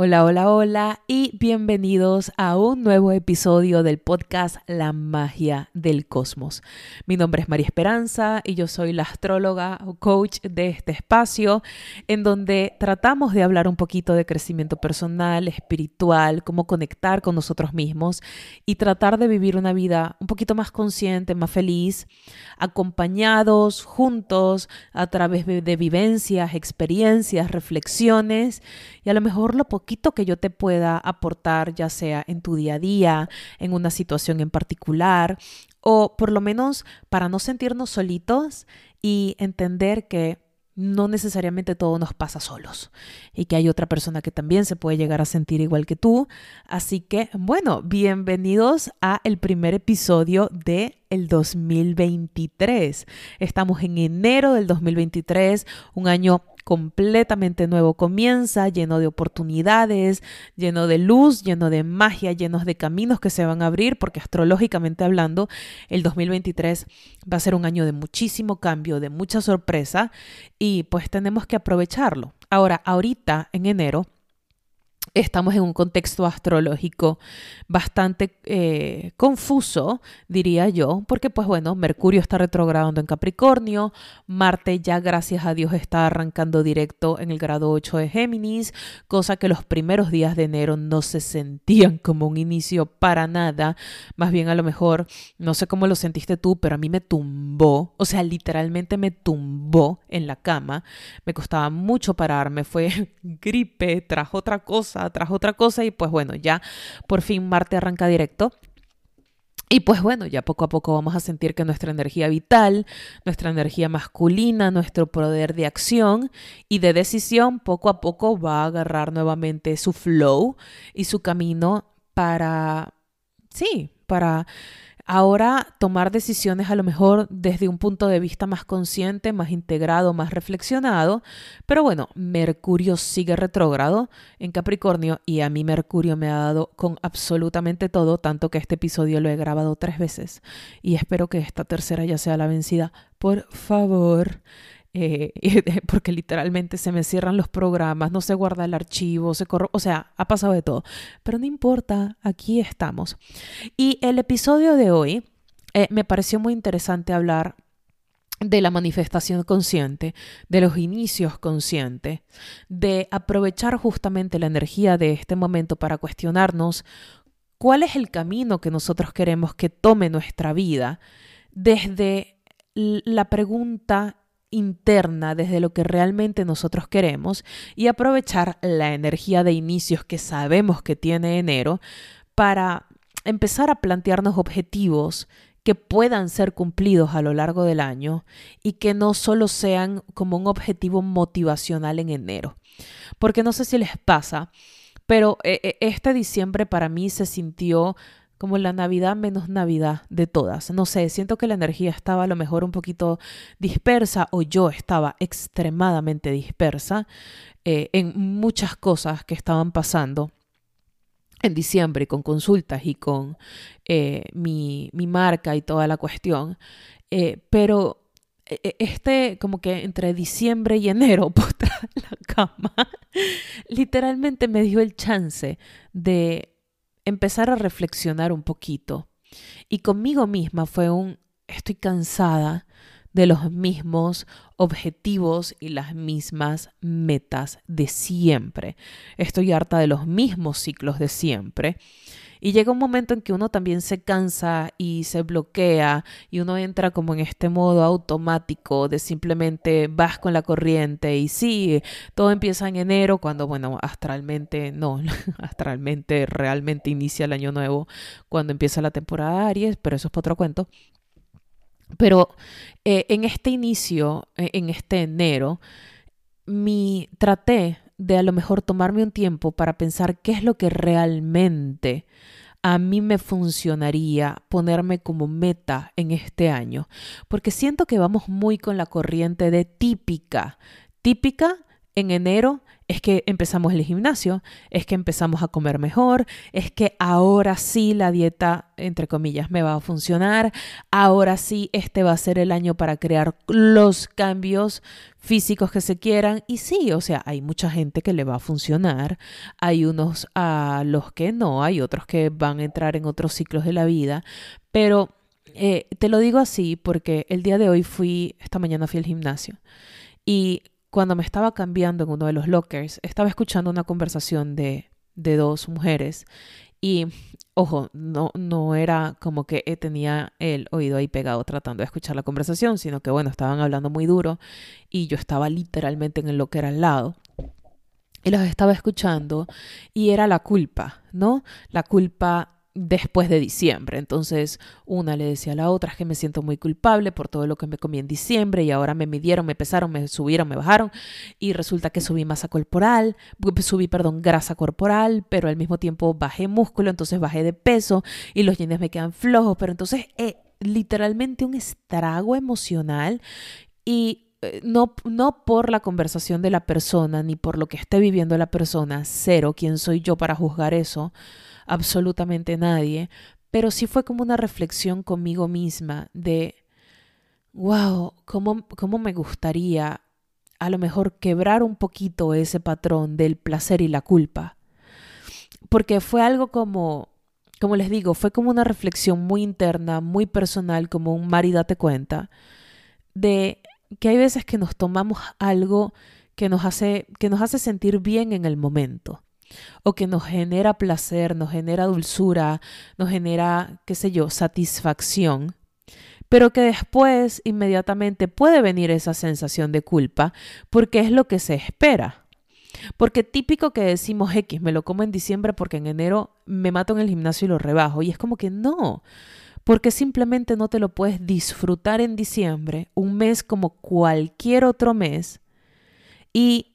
Hola, hola, hola y bienvenidos a un nuevo episodio del podcast La magia del cosmos. Mi nombre es María Esperanza y yo soy la astróloga o coach de este espacio en donde tratamos de hablar un poquito de crecimiento personal, espiritual, cómo conectar con nosotros mismos y tratar de vivir una vida un poquito más consciente, más feliz, acompañados, juntos, a través de vivencias, experiencias, reflexiones y a lo mejor lo poquito que yo te pueda aportar, ya sea en tu día a día, en una situación en particular, o por lo menos para no sentirnos solitos y entender que no necesariamente todo nos pasa solos y que hay otra persona que también se puede llegar a sentir igual que tú. Así que, bueno, bienvenidos a el primer episodio de el 2023. Estamos en enero del 2023, un año completamente nuevo comienza, lleno de oportunidades, lleno de luz, lleno de magia, llenos de caminos que se van a abrir, porque astrológicamente hablando, el 2023 va a ser un año de muchísimo cambio, de mucha sorpresa, y pues tenemos que aprovecharlo. Ahora, ahorita, en enero, estamos en un contexto astrológico bastante eh, confuso, diría yo, porque pues bueno, Mercurio está retrogradando en Capricornio, Marte ya gracias a Dios está arrancando directo en el grado 8 de Géminis, cosa que los primeros días de enero no se sentían como un inicio para nada, más bien a lo mejor, no sé cómo lo sentiste tú, pero a mí me tumbó, o sea, literalmente me tumbó en la cama, me costaba mucho pararme, fue gripe, trajo otra cosa, tras otra cosa y pues bueno, ya por fin Marte arranca directo. Y pues bueno, ya poco a poco vamos a sentir que nuestra energía vital, nuestra energía masculina, nuestro poder de acción y de decisión poco a poco va a agarrar nuevamente su flow y su camino para, sí, para ahora tomar decisiones a lo mejor desde un punto de vista más consciente, más integrado, más reflexionado. Pero bueno, Mercurio sigue retrógrado en Capricornio y a mí Mercurio me ha dado con absolutamente todo, tanto que este episodio lo he grabado tres veces y espero que esta tercera ya sea la vencida. Por favor. Eh, porque literalmente se me cierran los programas, no se guarda el archivo, se corro, o sea, ha pasado de todo. Pero no importa, aquí estamos. Y el episodio de hoy eh, me pareció muy interesante hablar de la manifestación consciente, de los inicios conscientes, de aprovechar justamente la energía de este momento para cuestionarnos cuál es el camino que nosotros queremos que tome nuestra vida desde la pregunta interna desde lo que realmente nosotros queremos y aprovechar la energía de inicios que sabemos que tiene enero para empezar a plantearnos objetivos que puedan ser cumplidos a lo largo del año y que no solo sean como un objetivo motivacional en enero. Porque no sé si les pasa, pero eh, eh, este diciembre para mí se sintió como la Navidad menos Navidad de todas. No sé, siento que la energía estaba a lo mejor un poquito dispersa o yo estaba extremadamente dispersa eh, en muchas cosas que estaban pasando en diciembre con consultas y con eh, mi, marca y toda la cuestión. Eh, pero este, como que entre diciembre y enero, postrada la cama, literalmente me dio el chance de empezar a reflexionar un poquito. Y conmigo misma fue un, estoy cansada de los mismos objetivos y las mismas metas de siempre. Estoy harta de los mismos ciclos de siempre. Y llega un momento en que uno también se cansa y se bloquea y uno entra como en este modo automático de simplemente vas con la corriente y sí, todo empieza en enero cuando, bueno, astralmente no, astralmente realmente inicia el año nuevo cuando empieza la temporada Aries, pero eso es para otro cuento. Pero eh, en este inicio, eh, en este enero, mi traté de a lo mejor tomarme un tiempo para pensar qué es lo que realmente a mí me funcionaría ponerme como meta en este año, porque siento que vamos muy con la corriente de típica, típica en enero es que empezamos el gimnasio, es que empezamos a comer mejor, es que ahora sí la dieta, entre comillas, me va a funcionar, ahora sí este va a ser el año para crear los cambios físicos que se quieran. Y sí, o sea, hay mucha gente que le va a funcionar, hay unos a los que no, hay otros que van a entrar en otros ciclos de la vida, pero eh, te lo digo así porque el día de hoy fui, esta mañana fui al gimnasio y cuando me estaba cambiando en uno de los lockers, estaba escuchando una conversación de, de dos mujeres y, ojo, no, no era como que tenía el oído ahí pegado tratando de escuchar la conversación, sino que, bueno, estaban hablando muy duro y yo estaba literalmente en el locker al lado. Y los estaba escuchando y era la culpa, ¿no? La culpa después de diciembre. Entonces, una le decía a la otra que me siento muy culpable por todo lo que me comí en diciembre y ahora me midieron, me pesaron, me subieron, me bajaron y resulta que subí masa corporal, subí, perdón, grasa corporal, pero al mismo tiempo bajé músculo, entonces bajé de peso y los jeans me quedan flojos, pero entonces eh, literalmente un estrago emocional y eh, no, no por la conversación de la persona ni por lo que esté viviendo la persona, cero, quién soy yo para juzgar eso, absolutamente nadie, pero sí fue como una reflexión conmigo misma de, wow, ¿cómo, cómo me gustaría a lo mejor quebrar un poquito ese patrón del placer y la culpa. Porque fue algo como, como les digo, fue como una reflexión muy interna, muy personal, como un Mari date cuenta, de que hay veces que nos tomamos algo que nos hace, que nos hace sentir bien en el momento o que nos genera placer, nos genera dulzura, nos genera, qué sé yo, satisfacción, pero que después inmediatamente puede venir esa sensación de culpa porque es lo que se espera. Porque típico que decimos X, me lo como en diciembre porque en enero me mato en el gimnasio y lo rebajo. Y es como que no, porque simplemente no te lo puedes disfrutar en diciembre, un mes como cualquier otro mes, y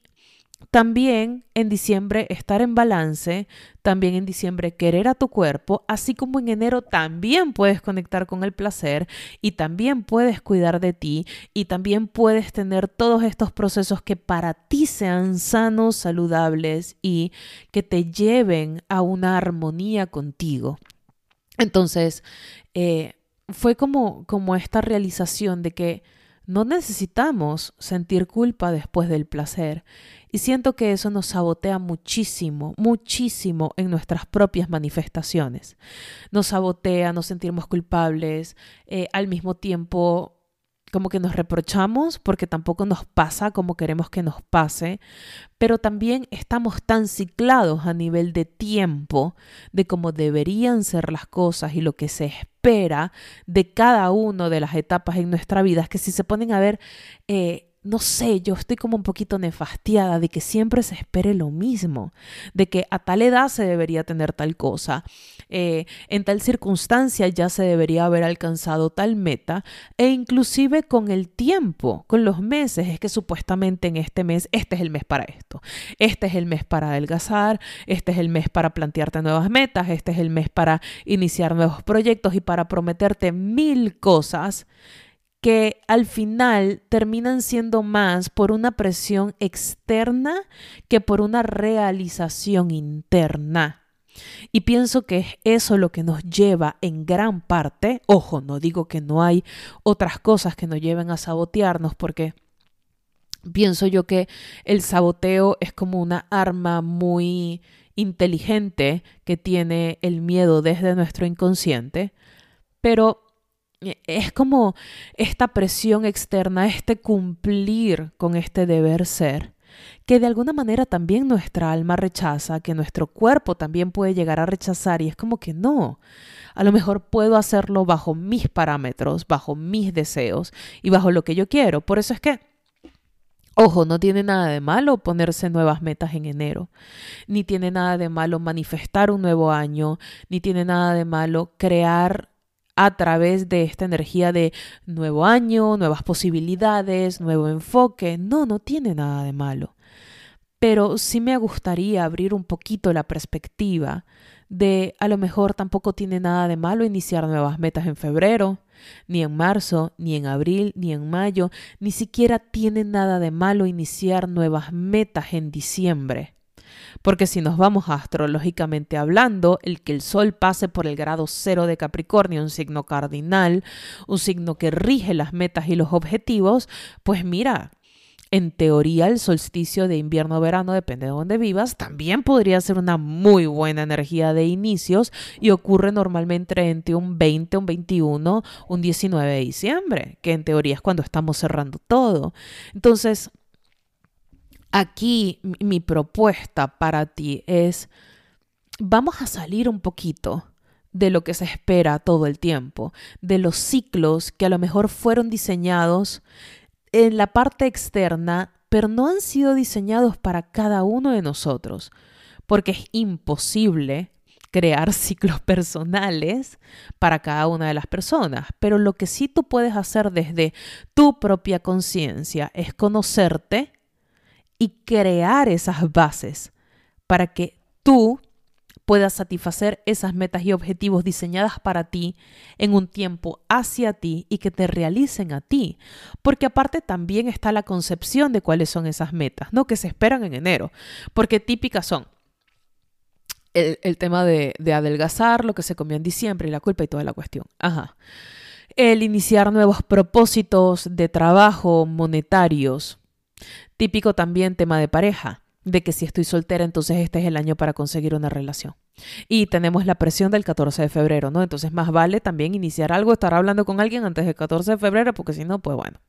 también en diciembre estar en balance, también en diciembre querer a tu cuerpo, así como en enero también puedes conectar con el placer y también puedes cuidar de ti y también puedes tener todos estos procesos que para ti sean sanos, saludables y que te lleven a una armonía contigo. Entonces, eh, fue como, como esta realización de que no necesitamos sentir culpa después del placer y siento que eso nos sabotea muchísimo, muchísimo en nuestras propias manifestaciones. Nos sabotea, nos sentimos culpables, eh, al mismo tiempo como que nos reprochamos porque tampoco nos pasa como queremos que nos pase, pero también estamos tan ciclados a nivel de tiempo de cómo deberían ser las cosas y lo que se espera de cada una de las etapas en nuestra vida, que si se ponen a ver... Eh, no sé, yo estoy como un poquito nefastiada de que siempre se espere lo mismo, de que a tal edad se debería tener tal cosa, eh, en tal circunstancia ya se debería haber alcanzado tal meta, e inclusive con el tiempo, con los meses, es que supuestamente en este mes, este es el mes para esto, este es el mes para adelgazar, este es el mes para plantearte nuevas metas, este es el mes para iniciar nuevos proyectos y para prometerte mil cosas que al final terminan siendo más por una presión externa que por una realización interna. Y pienso que es eso lo que nos lleva en gran parte, ojo, no digo que no hay otras cosas que nos lleven a sabotearnos, porque pienso yo que el saboteo es como una arma muy inteligente que tiene el miedo desde nuestro inconsciente, pero es como esta presión externa, este cumplir con este deber ser, que de alguna manera también nuestra alma rechaza, que nuestro cuerpo también puede llegar a rechazar y es como que no. A lo mejor puedo hacerlo bajo mis parámetros, bajo mis deseos y bajo lo que yo quiero. Por eso es que Ojo, no tiene nada de malo ponerse nuevas metas en enero, ni tiene nada de malo manifestar un nuevo año, ni tiene nada de malo crear a través de esta energía de nuevo año, nuevas posibilidades, nuevo enfoque. No, no tiene nada de malo. Pero sí me gustaría abrir un poquito la perspectiva de a lo mejor tampoco tiene nada de malo iniciar nuevas metas en febrero, ni en marzo, ni en abril, ni en mayo, ni siquiera tiene nada de malo iniciar nuevas metas en diciembre. Porque si nos vamos astrológicamente hablando, el que el Sol pase por el grado cero de Capricornio, un signo cardinal, un signo que rige las metas y los objetivos, pues mira, en teoría el solsticio de invierno-verano, depende de dónde vivas, también podría ser una muy buena energía de inicios y ocurre normalmente entre un 20, un 21, un 19 de diciembre, que en teoría es cuando estamos cerrando todo. Entonces, aquí mi propuesta para ti es, vamos a salir un poquito de lo que se espera todo el tiempo, de los ciclos que a lo mejor fueron diseñados en la parte externa, pero no han sido diseñados para cada uno de nosotros, porque es imposible crear ciclos personales para cada una de las personas, pero lo que sí tú puedes hacer desde tu propia conciencia es conocerte y crear esas bases para que tú puedas satisfacer esas metas y objetivos diseñadas para ti en un tiempo hacia ti y que te realicen a ti. Porque aparte también está la concepción de cuáles son esas metas, ¿no? Que se esperan en enero. Porque típicas son el, tema de, de, adelgazar, lo que se comió en diciembre y la culpa y toda la cuestión. Ajá. El iniciar nuevos propósitos de trabajo monetarios. Típico también tema de pareja de que si estoy soltera, entonces este es el año para conseguir una relación. Y tenemos la presión del 14 de febrero, ¿no? Entonces más vale también iniciar algo, estar hablando con alguien antes del 14 de febrero, porque si no, pues bueno.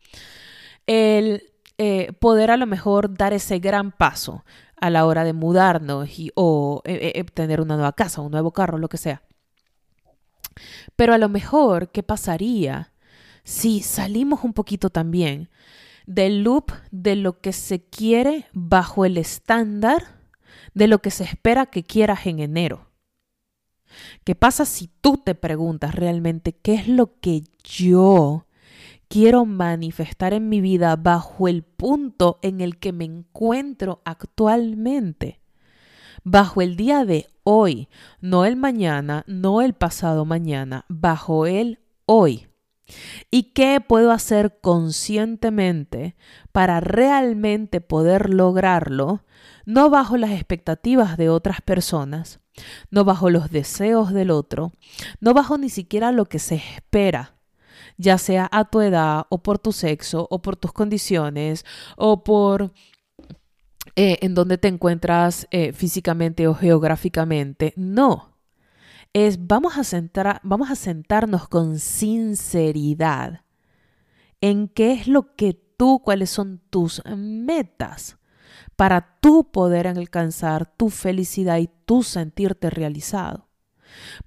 El eh, poder a lo mejor dar ese gran paso a la hora de mudarnos y, o eh, eh, tener una nueva casa, un nuevo carro, lo que sea. Pero a lo mejor, ¿qué pasaría si salimos un poquito también del loop de lo que se quiere bajo el estándar de lo que se espera que quieras en enero. ¿Qué pasa si tú te preguntas realmente qué es lo que yo quiero manifestar en mi vida bajo el punto en el que me encuentro actualmente? Bajo el día de hoy, no el mañana, no el pasado mañana, bajo el hoy. ¿Y qué puedo hacer conscientemente para realmente poder lograrlo, no bajo las expectativas de otras personas, no bajo los deseos del otro, no bajo ni siquiera lo que se espera, ya sea a tu edad o por tu sexo o por tus condiciones o por eh, en donde te encuentras eh, físicamente o geográficamente? No es vamos a, vamos a sentarnos con sinceridad en qué es lo que tú, cuáles son tus metas para tú poder alcanzar tu felicidad y tú sentirte realizado.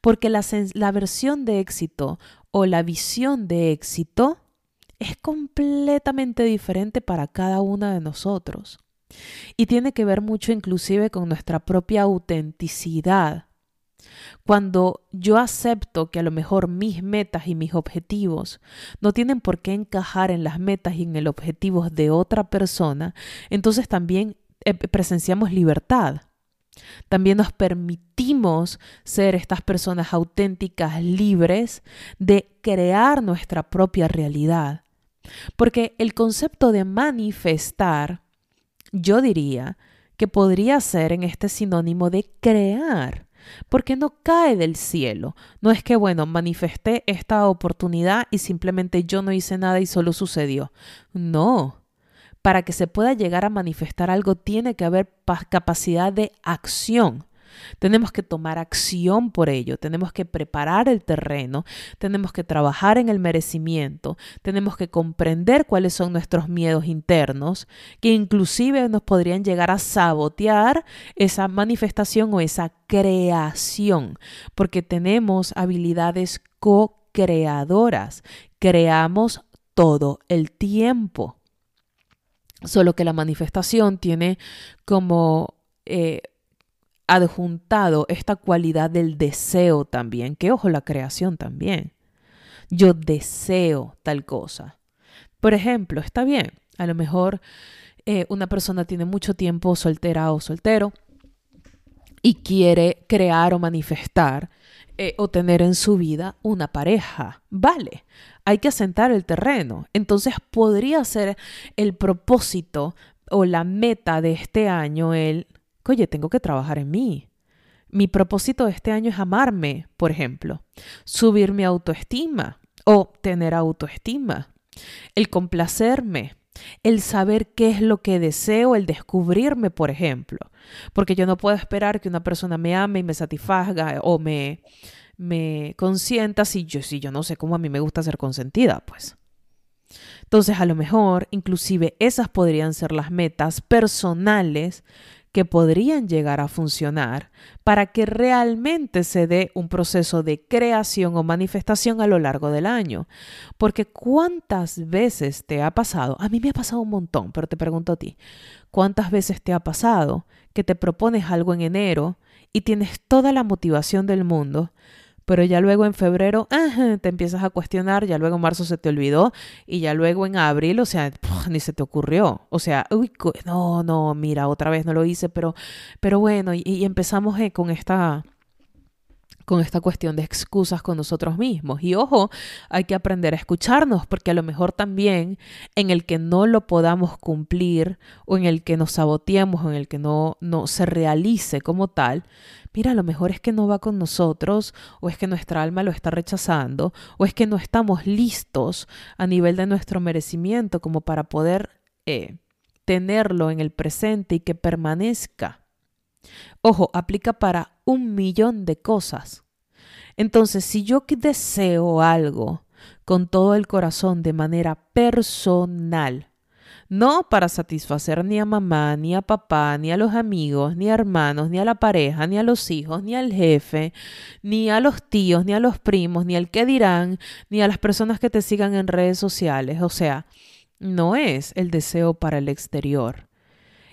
Porque la, la versión de éxito o la visión de éxito es completamente diferente para cada una de nosotros. Y tiene que ver mucho inclusive con nuestra propia autenticidad cuando yo acepto que a lo mejor mis metas y mis objetivos no tienen por qué encajar en las metas y en el objetivo de otra persona, entonces también eh, presenciamos libertad. También nos permitimos ser estas personas auténticas, libres de crear nuestra propia realidad. Porque el concepto de manifestar, yo diría que podría ser en este sinónimo de crear porque no cae del cielo. No es que, bueno, manifesté esta oportunidad y simplemente yo no hice nada y solo sucedió. No. Para que se pueda llegar a manifestar algo tiene que haber capacidad de acción. Tenemos que tomar acción por ello, tenemos que preparar el terreno, tenemos que trabajar en el merecimiento, tenemos que comprender cuáles son nuestros miedos internos, que inclusive nos podrían llegar a sabotear esa manifestación o esa creación, porque tenemos habilidades co-creadoras, creamos todo el tiempo. Solo que la manifestación tiene como eh, adjuntado esta cualidad del deseo también, que ojo, la creación también. Yo deseo tal cosa. Por ejemplo, está bien, a lo mejor eh, una persona tiene mucho tiempo soltera o soltero y quiere crear o manifestar eh, o tener en su vida una pareja. Vale, hay que asentar el terreno. Entonces podría ser el propósito o la meta de este año el oye, tengo que trabajar en mí. Mi propósito de este año es amarme, por ejemplo, subir mi autoestima o tener autoestima, el complacerme, el saber qué es lo que deseo, el descubrirme, por ejemplo, porque yo no puedo esperar que una persona me ame y me satisfaga o me, me consienta si yo, si yo no sé cómo a mí me gusta ser consentida, pues. Entonces, a lo mejor, inclusive esas podrían ser las metas personales que podrían llegar a funcionar para que realmente se dé un proceso de creación o manifestación a lo largo del año. Porque cuántas veces te ha pasado, a mí me ha pasado un montón, pero te pregunto a ti, ¿cuántas veces te ha pasado que te propones algo en enero y tienes toda la motivación del mundo, pero ya luego en febrero te empiezas a cuestionar, ya luego en marzo se te olvidó y ya luego en abril, o sea, ni se te ocurrió. O sea, uy, no, no, mira, otra vez no lo hice, pero, pero bueno, y, empezamos eh, con esta con esta cuestión de excusas con nosotros mismos. Y ojo, hay que aprender a escucharnos, porque a lo mejor también en el que no lo podamos cumplir o en el que nos saboteemos o en el que no, no se realice como tal, mira, lo mejor es que no va con nosotros, o es que nuestra alma lo está rechazando, o es que no estamos listos a nivel de nuestro merecimiento como para poder eh, tenerlo en el presente y que permanezca. Ojo, aplica para un millón de cosas. Entonces, si yo deseo algo con todo el corazón de manera personal, no para satisfacer ni a mamá, ni a papá, ni a los amigos, ni a hermanos, ni a la pareja, ni a los hijos, ni al jefe, ni a los tíos, ni a los primos, ni al que dirán, ni a las personas que te sigan en redes sociales. O sea, no es el deseo para el exterior.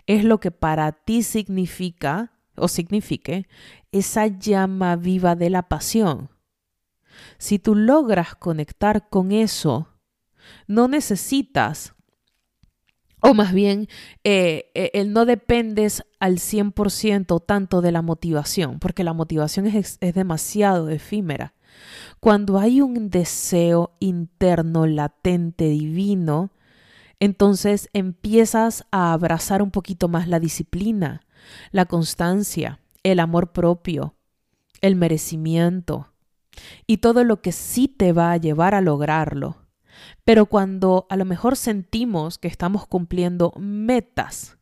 Es lo que para ti significa o signifique esa llama viva de la pasión. Si tú logras conectar con eso, no necesitas o más bien, eh, eh, el no dependes al 100% tanto de la motivación, porque la motivación es, es demasiado efímera. Cuando hay un deseo interno, latente, divino, entonces empiezas a abrazar un poquito más la disciplina, la constancia, el amor propio, el merecimiento y todo lo que sí te va a llevar a lograrlo. Pero cuando a lo mejor sentimos que estamos cumpliendo metas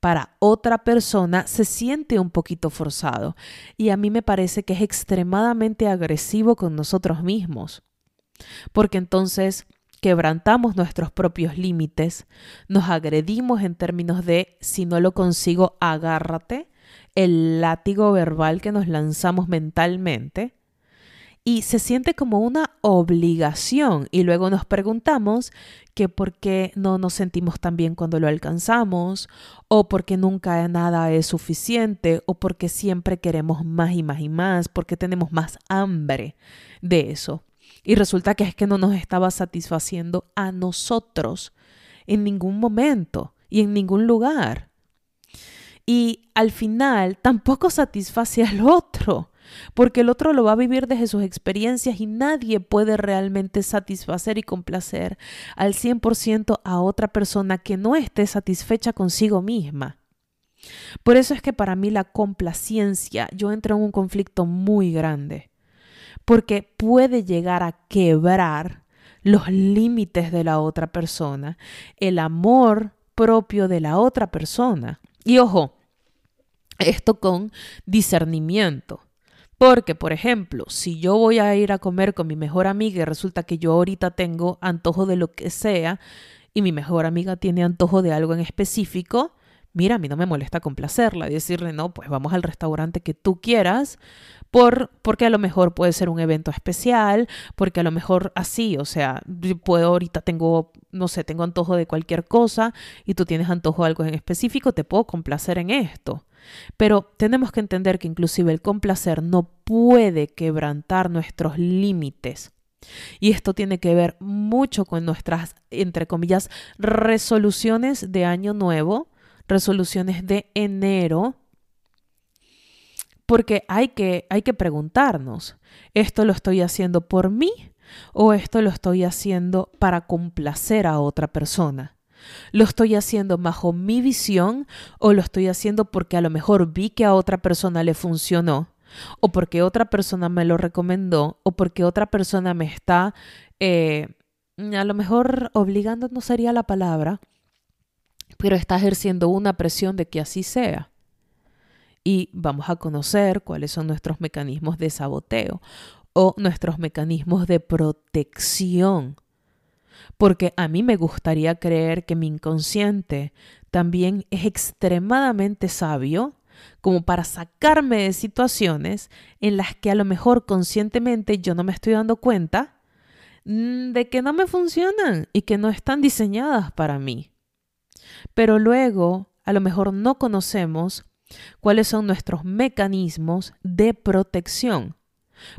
para otra persona, se siente un poquito forzado. Y a mí me parece que es extremadamente agresivo con nosotros mismos. Porque entonces quebrantamos nuestros propios límites, nos agredimos en términos de si no lo consigo, agárrate, el látigo verbal que nos lanzamos mentalmente y se siente como una obligación y luego nos preguntamos que por qué no nos sentimos tan bien cuando lo alcanzamos o porque nunca nada es suficiente o porque siempre queremos más y más y más, porque tenemos más hambre de eso. Y resulta que es que no nos estaba satisfaciendo a nosotros en ningún momento y en ningún lugar. Y al final tampoco satisface al otro porque el otro lo va a vivir desde sus experiencias y nadie puede realmente satisfacer y complacer al 100% a otra persona que no esté satisfecha consigo misma. Por eso es que para mí la complacencia, yo entro en un conflicto muy grande, porque puede llegar a quebrar los límites de la otra persona, el amor propio de la otra persona. Y ojo, Esto con discernimiento. Porque, por ejemplo, si yo voy a ir a comer con mi mejor amiga y resulta que yo ahorita tengo antojo de lo que sea y mi mejor amiga tiene antojo de algo en específico, mira, a mí no me molesta complacerla y decirle, no, pues vamos al restaurante que tú quieras, por, porque a lo mejor puede ser un evento especial, porque a lo mejor así, o sea, puedo ahorita tengo, no sé, tengo antojo de cualquier cosa y tú tienes antojo de algo en específico, te puedo complacer en esto. Pero tenemos que entender que inclusive el complacer no puede quebrantar nuestros límites. Y esto tiene que ver mucho con nuestras, entre comillas, resoluciones de año nuevo, resoluciones de enero, porque hay que, hay que preguntarnos, ¿esto lo estoy haciendo por mí o esto lo estoy haciendo para complacer a otra persona? ¿Lo estoy haciendo bajo mi visión o lo estoy haciendo porque a lo mejor vi que a otra persona le funcionó? o porque otra persona me lo recomendó, o porque otra persona me está, eh, a lo mejor obligando no sería la palabra, pero está ejerciendo una presión de que así sea. Y vamos a conocer cuáles son nuestros mecanismos de saboteo o nuestros mecanismos de protección. Porque a mí me gustaría creer que mi inconsciente también es extremadamente sabio como para sacarme de situaciones en las que a lo mejor conscientemente yo no me estoy dando cuenta mm, de que no me funcionan y que no están diseñadas para mí. Pero luego, a lo mejor no conocemos cuáles son nuestros mecanismos de protección.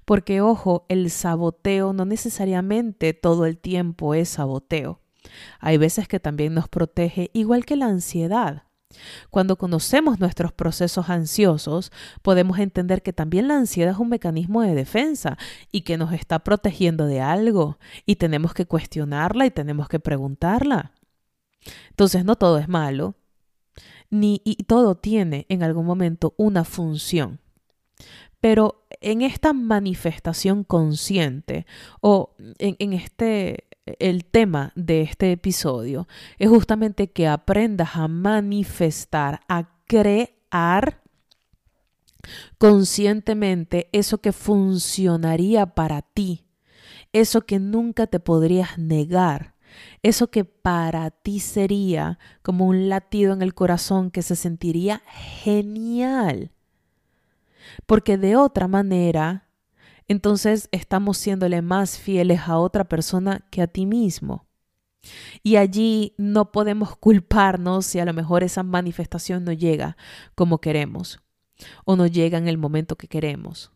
Porque, ojo, el saboteo no necesariamente todo el tiempo es saboteo. Hay veces que también nos protege, igual que la ansiedad. Cuando conocemos nuestros procesos ansiosos, podemos entender que también la ansiedad es un mecanismo de defensa y que nos está protegiendo de algo y tenemos que cuestionarla y tenemos que preguntarla. Entonces no todo es malo, ni y todo tiene en algún momento una función. Pero en esta manifestación consciente o en, este el tema de este episodio es justamente que aprendas a manifestar, a crear conscientemente eso que funcionaría para ti, eso que nunca te podrías negar, eso que para ti sería como un latido en el corazón que se sentiría genial. Porque de otra manera, entonces estamos siéndole más fieles a otra persona que a ti mismo. Y allí no podemos culparnos si a lo mejor esa manifestación no llega como queremos, o no llega en el momento que queremos,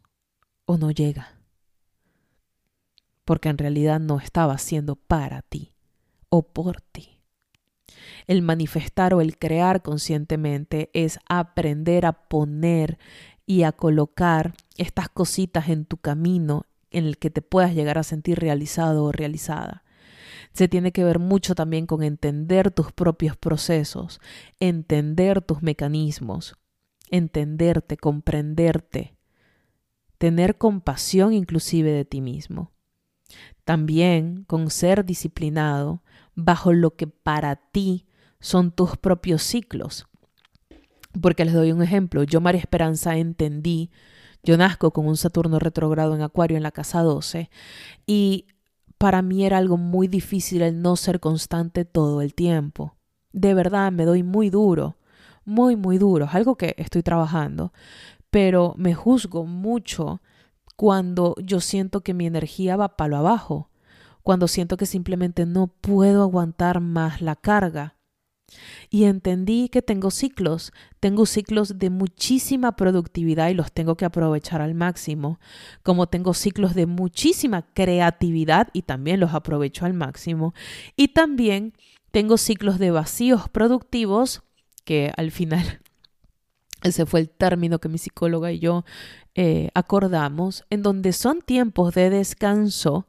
o no llega. Porque en realidad no estaba siendo para ti o por ti. El manifestar o el crear conscientemente es aprender a poner y a colocar estas cositas en tu camino en el que te puedas llegar a sentir realizado o realizada. Se tiene que ver mucho también con entender tus propios procesos, entender tus mecanismos, entenderte, comprenderte, tener compasión inclusive de ti mismo. También con ser disciplinado bajo lo que para ti son tus propios ciclos. Porque les doy un ejemplo. Yo, María Esperanza, entendí, yo nazco con un Saturno retrogrado en Acuario en la casa 12 y para mí era algo muy difícil el no ser constante todo el tiempo. De verdad, me doy muy duro, muy, muy duro. Es algo que estoy trabajando, pero me juzgo mucho cuando yo siento que mi energía va palo abajo, cuando siento que simplemente no puedo aguantar más la carga. Y entendí que tengo ciclos, tengo ciclos de muchísima productividad y los tengo que aprovechar al máximo, como tengo ciclos de muchísima creatividad y también los aprovecho al máximo. Y también tengo ciclos de vacíos productivos, que al final ese fue el término que mi psicóloga y yo eh, acordamos, en donde son tiempos de descanso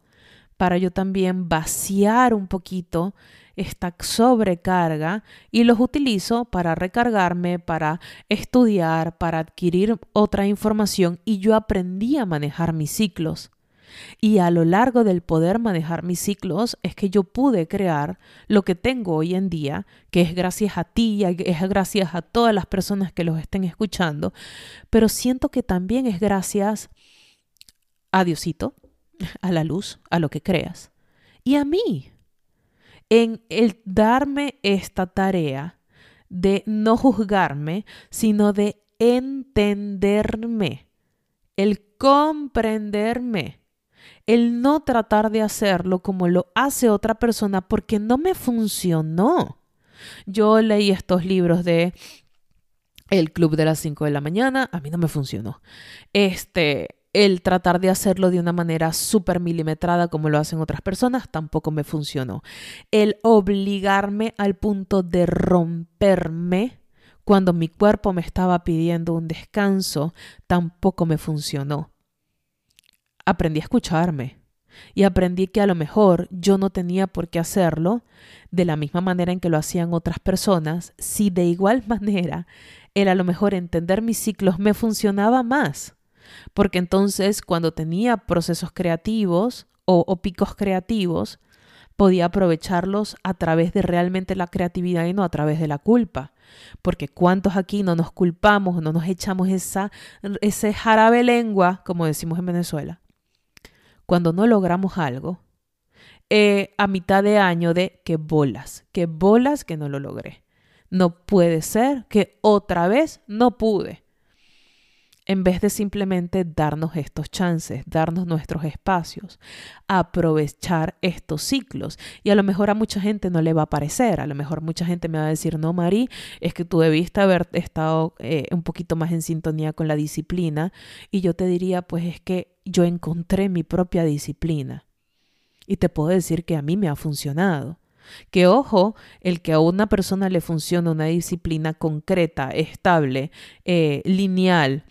para yo también vaciar un poquito esta sobrecarga y los utilizo para recargarme, para estudiar, para adquirir otra información y yo aprendí a manejar mis ciclos. Y a lo largo del poder manejar mis ciclos es que yo pude crear lo que tengo hoy en día, que es gracias a ti, es gracias a todas las personas que los estén escuchando, pero siento que también es gracias a Diosito, a la luz, a lo que creas, y a mí, en el darme esta tarea de no juzgarme, sino de entenderme, el comprenderme el no tratar de hacerlo como lo hace otra persona porque no me funcionó. Yo leí estos libros de El Club de las 5 de la mañana, a mí no me funcionó. Este, el tratar de hacerlo de una manera súper milimetrada como lo hacen otras personas tampoco me funcionó. El obligarme al punto de romperme cuando mi cuerpo me estaba pidiendo un descanso tampoco me funcionó aprendí a escucharme y aprendí que a lo mejor yo no tenía por qué hacerlo de la misma manera en que lo hacían otras personas, si de igual manera era a lo mejor entender mis ciclos me funcionaba más. Porque entonces cuando tenía procesos creativos o, o picos creativos, podía aprovecharlos a través de realmente la creatividad y no a través de la culpa. Porque cuántos aquí no nos culpamos, no nos echamos esa, ese jarabe lengua, como decimos en Venezuela, cuando no logramos algo, eh, a mitad de año de que bolas, que bolas que no lo logré. No puede ser que otra vez no pude en vez de simplemente darnos estos chances, darnos nuestros espacios, aprovechar estos ciclos. Y a lo mejor a mucha gente no le va a parecer, a lo mejor mucha gente me va a decir, no, Mari, es que tú debiste haber estado eh, un poquito más en sintonía con la disciplina. Y yo te diría, pues es que yo encontré mi propia disciplina. Y te puedo decir que a mí me ha funcionado. Que ojo, el que a una persona le funcione una disciplina concreta, estable, eh, lineal,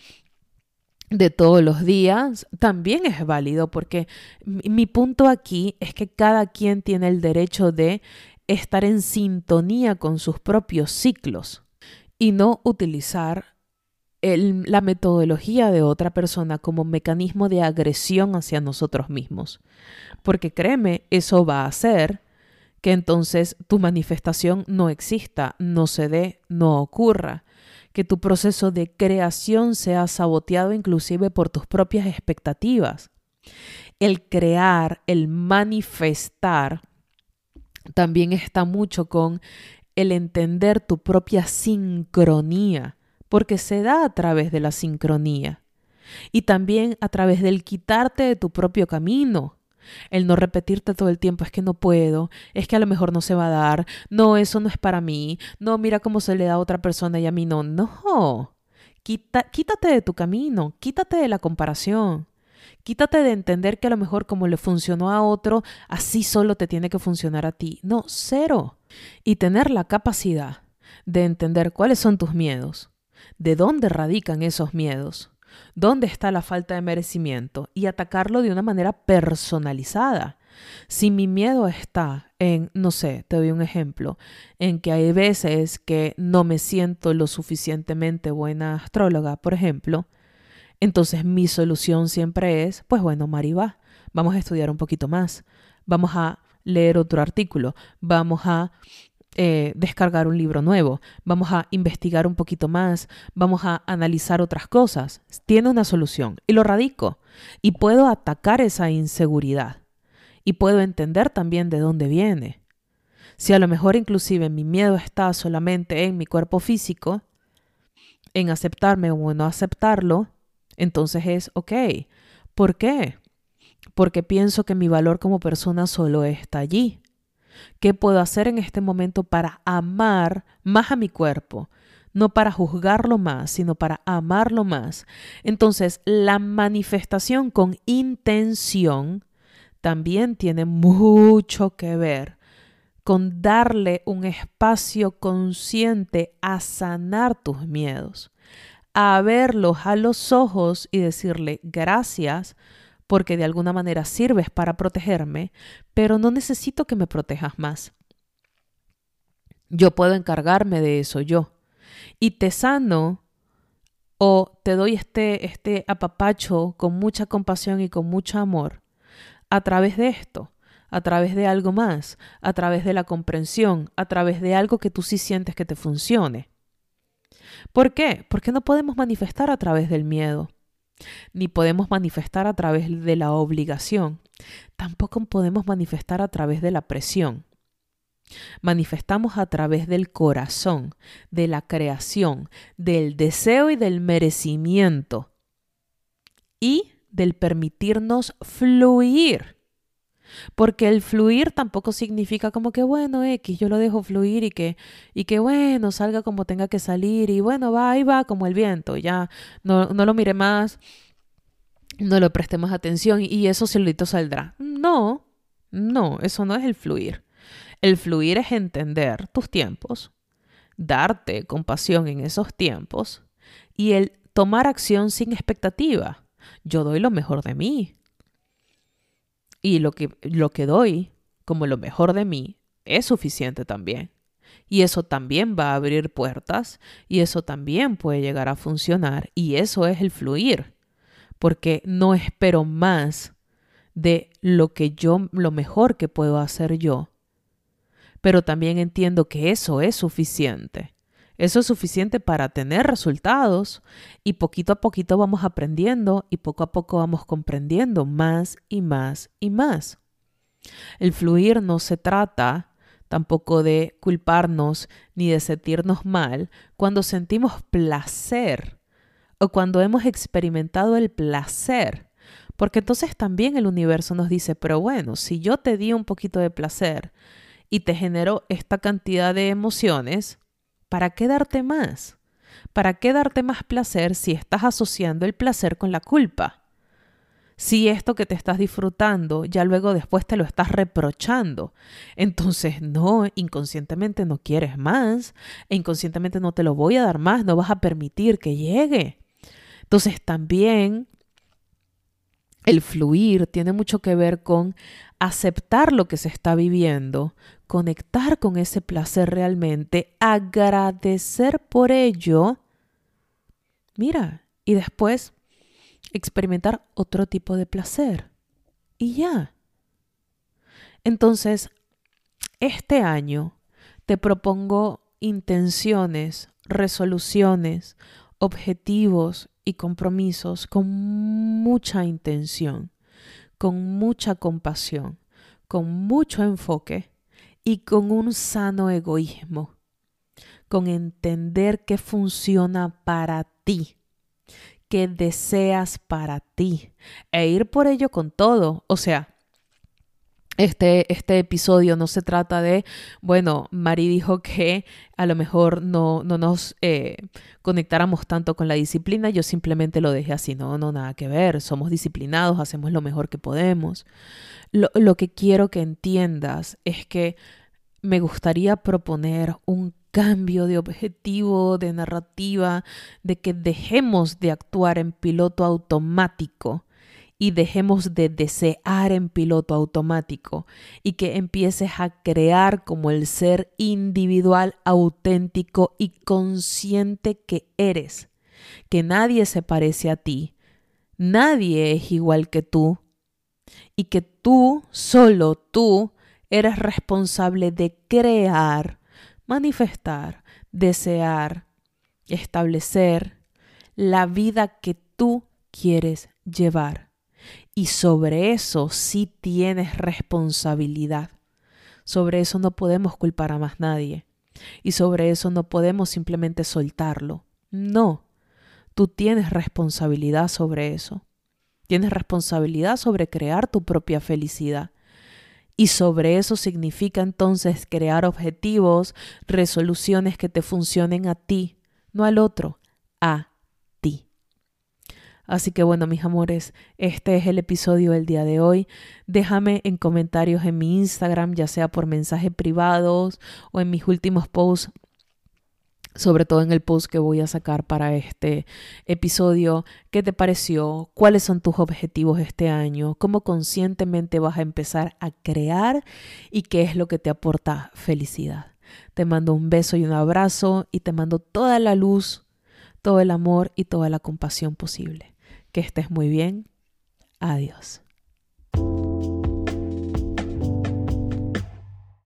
de todos los días también es válido porque mi punto aquí es que cada quien tiene el derecho de estar en sintonía con sus propios ciclos y no utilizar la metodología de otra persona como mecanismo de agresión hacia nosotros mismos. Porque créeme, eso va a hacer que entonces tu manifestación no exista, no se dé, no ocurra que tu proceso de creación sea saboteado inclusive por tus propias expectativas. El crear, el manifestar, también está mucho con el entender tu propia sincronía, porque se da a través de la sincronía y también a través del quitarte de tu propio camino, el no repetirte todo el tiempo es que no puedo, es que a lo mejor no se va a dar, no, eso no es para mí, no, mira cómo se le da a otra persona y a mí no, no. Quita, quítate de tu camino, quítate de la comparación. Quítate de entender que a lo mejor como le funcionó a otro, así solo te tiene que funcionar a ti. No, cero. Y tener la capacidad de entender cuáles son tus miedos, de dónde radican esos miedos dónde está la falta de merecimiento y atacarlo de una manera personalizada. Si mi miedo está en, no sé, te doy un ejemplo, en que hay veces que no me siento lo suficientemente buena astróloga, por ejemplo, entonces mi solución siempre es, pues bueno, Mariva, vamos a estudiar un poquito más, vamos a leer otro artículo, vamos a eh, descargar un libro nuevo, vamos a investigar un poquito más, vamos a analizar otras cosas. Tiene una solución y lo radico y puedo atacar esa inseguridad y puedo entender también de dónde viene. Si a lo mejor inclusive mi miedo está solamente en mi cuerpo físico, en aceptarme o no aceptarlo, entonces es, ok, ¿por qué? Porque pienso que mi valor como persona solo está allí. ¿Qué puedo hacer en este momento para amar más a mi cuerpo? No para juzgarlo más, sino para amarlo más. Entonces, la manifestación con intención también tiene mucho que ver con darle un espacio consciente a sanar tus miedos, a verlos a los ojos y decirle gracias porque de alguna manera sirves para protegerme, pero no necesito que me protejas más. Yo puedo encargarme de eso yo. Y te sano o te doy este, este apapacho con mucha compasión y con mucho amor, a través de esto, a través de algo más, a través de la comprensión, a través de algo que tú sí sientes que te funcione. ¿Por qué? Porque no podemos manifestar a través del miedo, ni podemos manifestar a través de la obligación, tampoco podemos manifestar a través de la presión. Manifestamos a través del corazón, de la creación, del deseo y del merecimiento y del permitirnos fluir. Porque el fluir tampoco significa como que bueno, X, yo lo dejo fluir y que, y que bueno, salga como tenga que salir y bueno, va, ahí va como el viento, ya no, no lo mire más, no le preste más atención y eso solito saldrá. No, no, eso no es el fluir. El fluir es entender tus tiempos, darte compasión en esos tiempos y el tomar acción sin expectativa. Yo doy lo mejor de mí. Y lo que, lo que doy como lo mejor de mí es suficiente también. Y eso también va a abrir puertas y eso también puede llegar a funcionar y eso es el fluir. Porque no espero más de lo que yo, lo mejor que puedo hacer yo, pero también entiendo que eso es suficiente. Eso es suficiente para tener resultados y poquito a poquito vamos aprendiendo y poco a poco vamos comprendiendo más y más y más. El fluir no se trata tampoco de culparnos ni de sentirnos mal cuando sentimos placer o cuando hemos experimentado el placer. Porque entonces también el universo nos dice, pero bueno, si yo te di un poquito de placer, y te generó esta cantidad de emociones, ¿para qué darte más? ¿Para qué darte más placer si estás asociando el placer con la culpa? Si esto que te estás disfrutando ya luego después te lo estás reprochando, entonces no, inconscientemente no quieres más, e inconscientemente no te lo voy a dar más, no vas a permitir que llegue. Entonces también el fluir tiene mucho que ver con aceptar lo que se está viviendo, conectar con ese placer realmente, agradecer por ello, mira, y después experimentar otro tipo de placer. Y ya. Entonces, este año te propongo intenciones, resoluciones, objetivos y compromisos con mucha intención, con mucha compasión, con mucho enfoque y con un sano egoísmo, con entender que funciona para ti, que deseas para ti e ir por ello con todo, o sea, este, este, episodio no se trata de, bueno, Mari dijo que a lo mejor no, no nos eh, conectáramos tanto con la disciplina, yo simplemente lo dejé así, no, no, nada que ver, somos disciplinados, hacemos lo mejor que podemos. Lo, lo que quiero que entiendas es que me gustaría proponer un cambio de objetivo, de narrativa, de que dejemos de actuar en piloto automático y dejemos de desear en piloto automático y que empieces a crear como el ser individual, auténtico y consciente que eres, que nadie se parece a ti, nadie es igual que tú y que tú, solo tú, eres responsable de crear, manifestar, desear, establecer la vida que tú quieres llevar. Y sobre eso sí tienes responsabilidad. Sobre eso no podemos culpar a más nadie. Y sobre eso no podemos simplemente soltarlo. No, tú tienes responsabilidad sobre eso. Tienes responsabilidad sobre crear tu propia felicidad. Y sobre eso significa entonces crear objetivos, resoluciones que te funcionen a ti, no al otro, a Así que bueno, mis amores, este es el episodio del día de hoy. Déjame en comentarios en mi Instagram, ya sea por mensajes privados o en mis últimos posts sobre todo en el post que voy a sacar para este episodio, qué te pareció, cuáles son tus objetivos este año, cómo conscientemente vas a empezar a crear y qué es lo que te aporta felicidad. Te mando un beso y un abrazo y te mando toda la luz, todo el amor y toda la compasión posible. Que estés muy bien. Adiós.